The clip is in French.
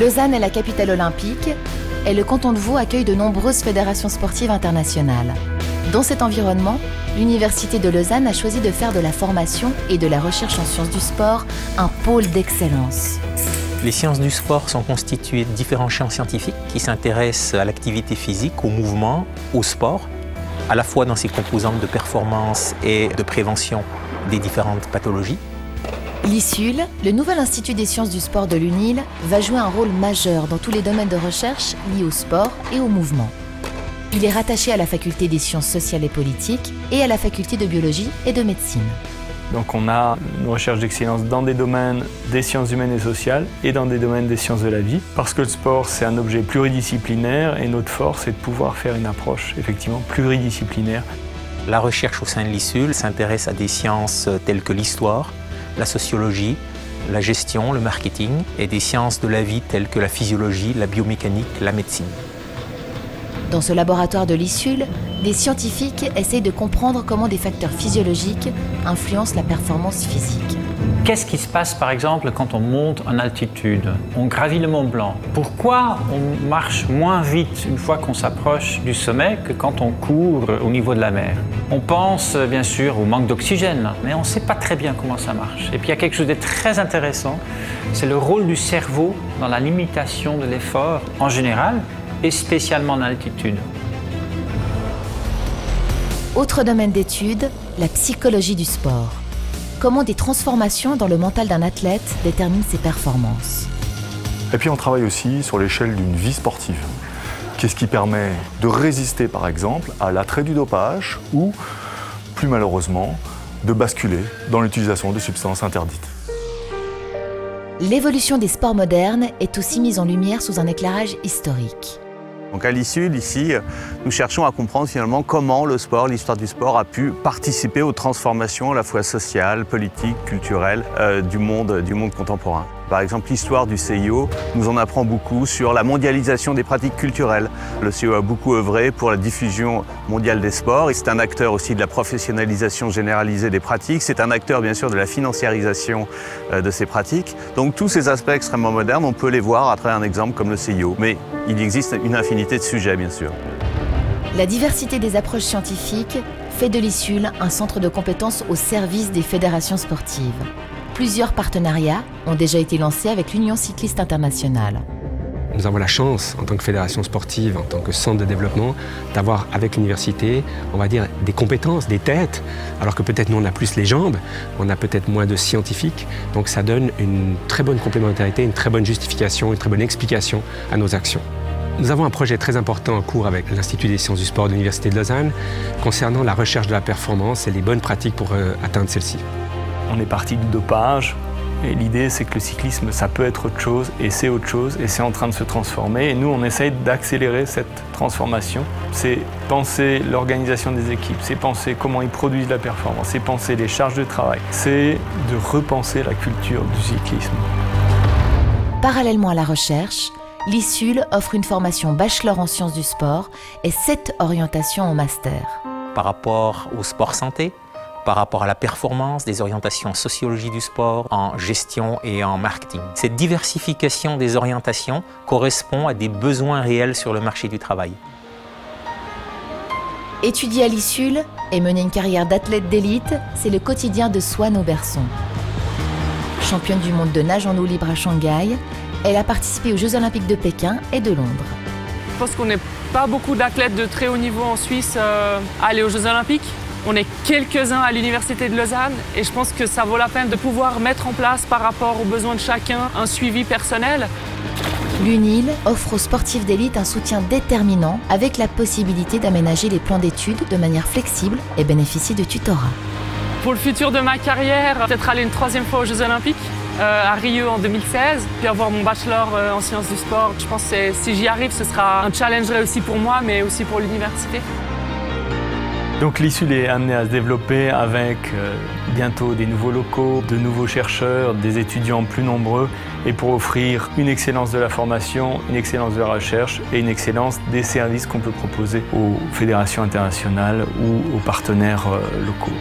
Lausanne est la capitale olympique et le canton de Vaud accueille de nombreuses fédérations sportives internationales. Dans cet environnement, l'Université de Lausanne a choisi de faire de la formation et de la recherche en sciences du sport un pôle d'excellence. Les sciences du sport sont constituées de différents champs scientifiques qui s'intéressent à l'activité physique, au mouvement, au sport, à la fois dans ses composantes de performance et de prévention des différentes pathologies. L'ISUL, le nouvel institut des sciences du sport de l'UNIL, va jouer un rôle majeur dans tous les domaines de recherche liés au sport et au mouvement. Il est rattaché à la faculté des sciences sociales et politiques et à la faculté de biologie et de médecine. Donc on a une recherche d'excellence dans des domaines des sciences humaines et sociales et dans des domaines des sciences de la vie. Parce que le sport, c'est un objet pluridisciplinaire et notre force est de pouvoir faire une approche effectivement pluridisciplinaire. La recherche au sein de l'ISUL s'intéresse à des sciences telles que l'histoire, la sociologie, la gestion, le marketing et des sciences de la vie telles que la physiologie, la biomécanique, la médecine. Dans ce laboratoire de l'ISUL, des scientifiques essayent de comprendre comment des facteurs physiologiques influencent la performance physique. Qu'est-ce qui se passe par exemple quand on monte en altitude? On gravit le Mont Blanc. Pourquoi on marche moins vite une fois qu'on s'approche du sommet que quand on court au niveau de la mer? On pense bien sûr au manque d'oxygène, mais on ne sait pas très bien comment ça marche. Et puis il y a quelque chose de très intéressant, c'est le rôle du cerveau dans la limitation de l'effort en général et spécialement en altitude. Autre domaine d'étude, la psychologie du sport. Comment des transformations dans le mental d'un athlète déterminent ses performances. Et puis on travaille aussi sur l'échelle d'une vie sportive. Qu'est-ce qui permet de résister par exemple à l'attrait du dopage ou, plus malheureusement, de basculer dans l'utilisation de substances interdites. L'évolution des sports modernes est aussi mise en lumière sous un éclairage historique. Donc à l'issue, ici, nous cherchons à comprendre finalement comment le sport, l'histoire du sport a pu participer aux transformations à la fois sociales, politiques, culturelles euh, du, monde, du monde contemporain. Par exemple, l'histoire du CIO nous en apprend beaucoup sur la mondialisation des pratiques culturelles. Le CIO a beaucoup œuvré pour la diffusion mondiale des sports c'est un acteur aussi de la professionnalisation généralisée des pratiques. C'est un acteur bien sûr de la financiarisation euh, de ces pratiques. Donc tous ces aspects extrêmement modernes, on peut les voir à travers un exemple comme le CIO. Mais il existe une infinité de sujets bien sûr. La diversité des approches scientifiques fait de l'ISUL un centre de compétences au service des fédérations sportives. Plusieurs partenariats ont déjà été lancés avec l'Union cycliste internationale. Nous avons la chance, en tant que fédération sportive, en tant que centre de développement, d'avoir avec l'université, on va dire, des compétences, des têtes, alors que peut-être nous, on a plus les jambes, on a peut-être moins de scientifiques. Donc ça donne une très bonne complémentarité, une très bonne justification, une très bonne explication à nos actions. Nous avons un projet très important en cours avec l'Institut des sciences du sport de l'Université de Lausanne concernant la recherche de la performance et les bonnes pratiques pour euh, atteindre celle-ci. On est parti du dopage. Et l'idée, c'est que le cyclisme, ça peut être autre chose, et c'est autre chose, et c'est en train de se transformer. Et nous, on essaye d'accélérer cette transformation. C'est penser l'organisation des équipes, c'est penser comment ils produisent la performance, c'est penser les charges de travail, c'est de repenser la culture du cyclisme. Parallèlement à la recherche, l'ISUL offre une formation bachelor en sciences du sport et sept orientations en master. Par rapport au sport santé, par rapport à la performance, des orientations en sociologie du sport, en gestion et en marketing. Cette diversification des orientations correspond à des besoins réels sur le marché du travail. Étudier à l'ISUL et mener une carrière d'athlète d'élite, c'est le quotidien de Swan Auberson. Championne du monde de nage en eau libre à Shanghai, elle a participé aux Jeux Olympiques de Pékin et de Londres. Je pense qu'on n'est pas beaucoup d'athlètes de très haut niveau en Suisse euh, à aller aux Jeux Olympiques. On est quelques-uns à l'Université de Lausanne et je pense que ça vaut la peine de pouvoir mettre en place par rapport aux besoins de chacun un suivi personnel. L'UNIL offre aux sportifs d'élite un soutien déterminant avec la possibilité d'aménager les plans d'études de manière flexible et bénéficier de tutorat. Pour le futur de ma carrière, peut-être aller une troisième fois aux Jeux Olympiques. Euh, à Rio en 2016, puis avoir mon bachelor euh, en sciences du sport. Je pense que si j'y arrive, ce sera un challenge réussi pour moi, mais aussi pour l'université. Donc l'ISUL est amené à se développer avec euh, bientôt des nouveaux locaux, de nouveaux chercheurs, des étudiants plus nombreux et pour offrir une excellence de la formation, une excellence de la recherche et une excellence des services qu'on peut proposer aux fédérations internationales ou aux partenaires locaux.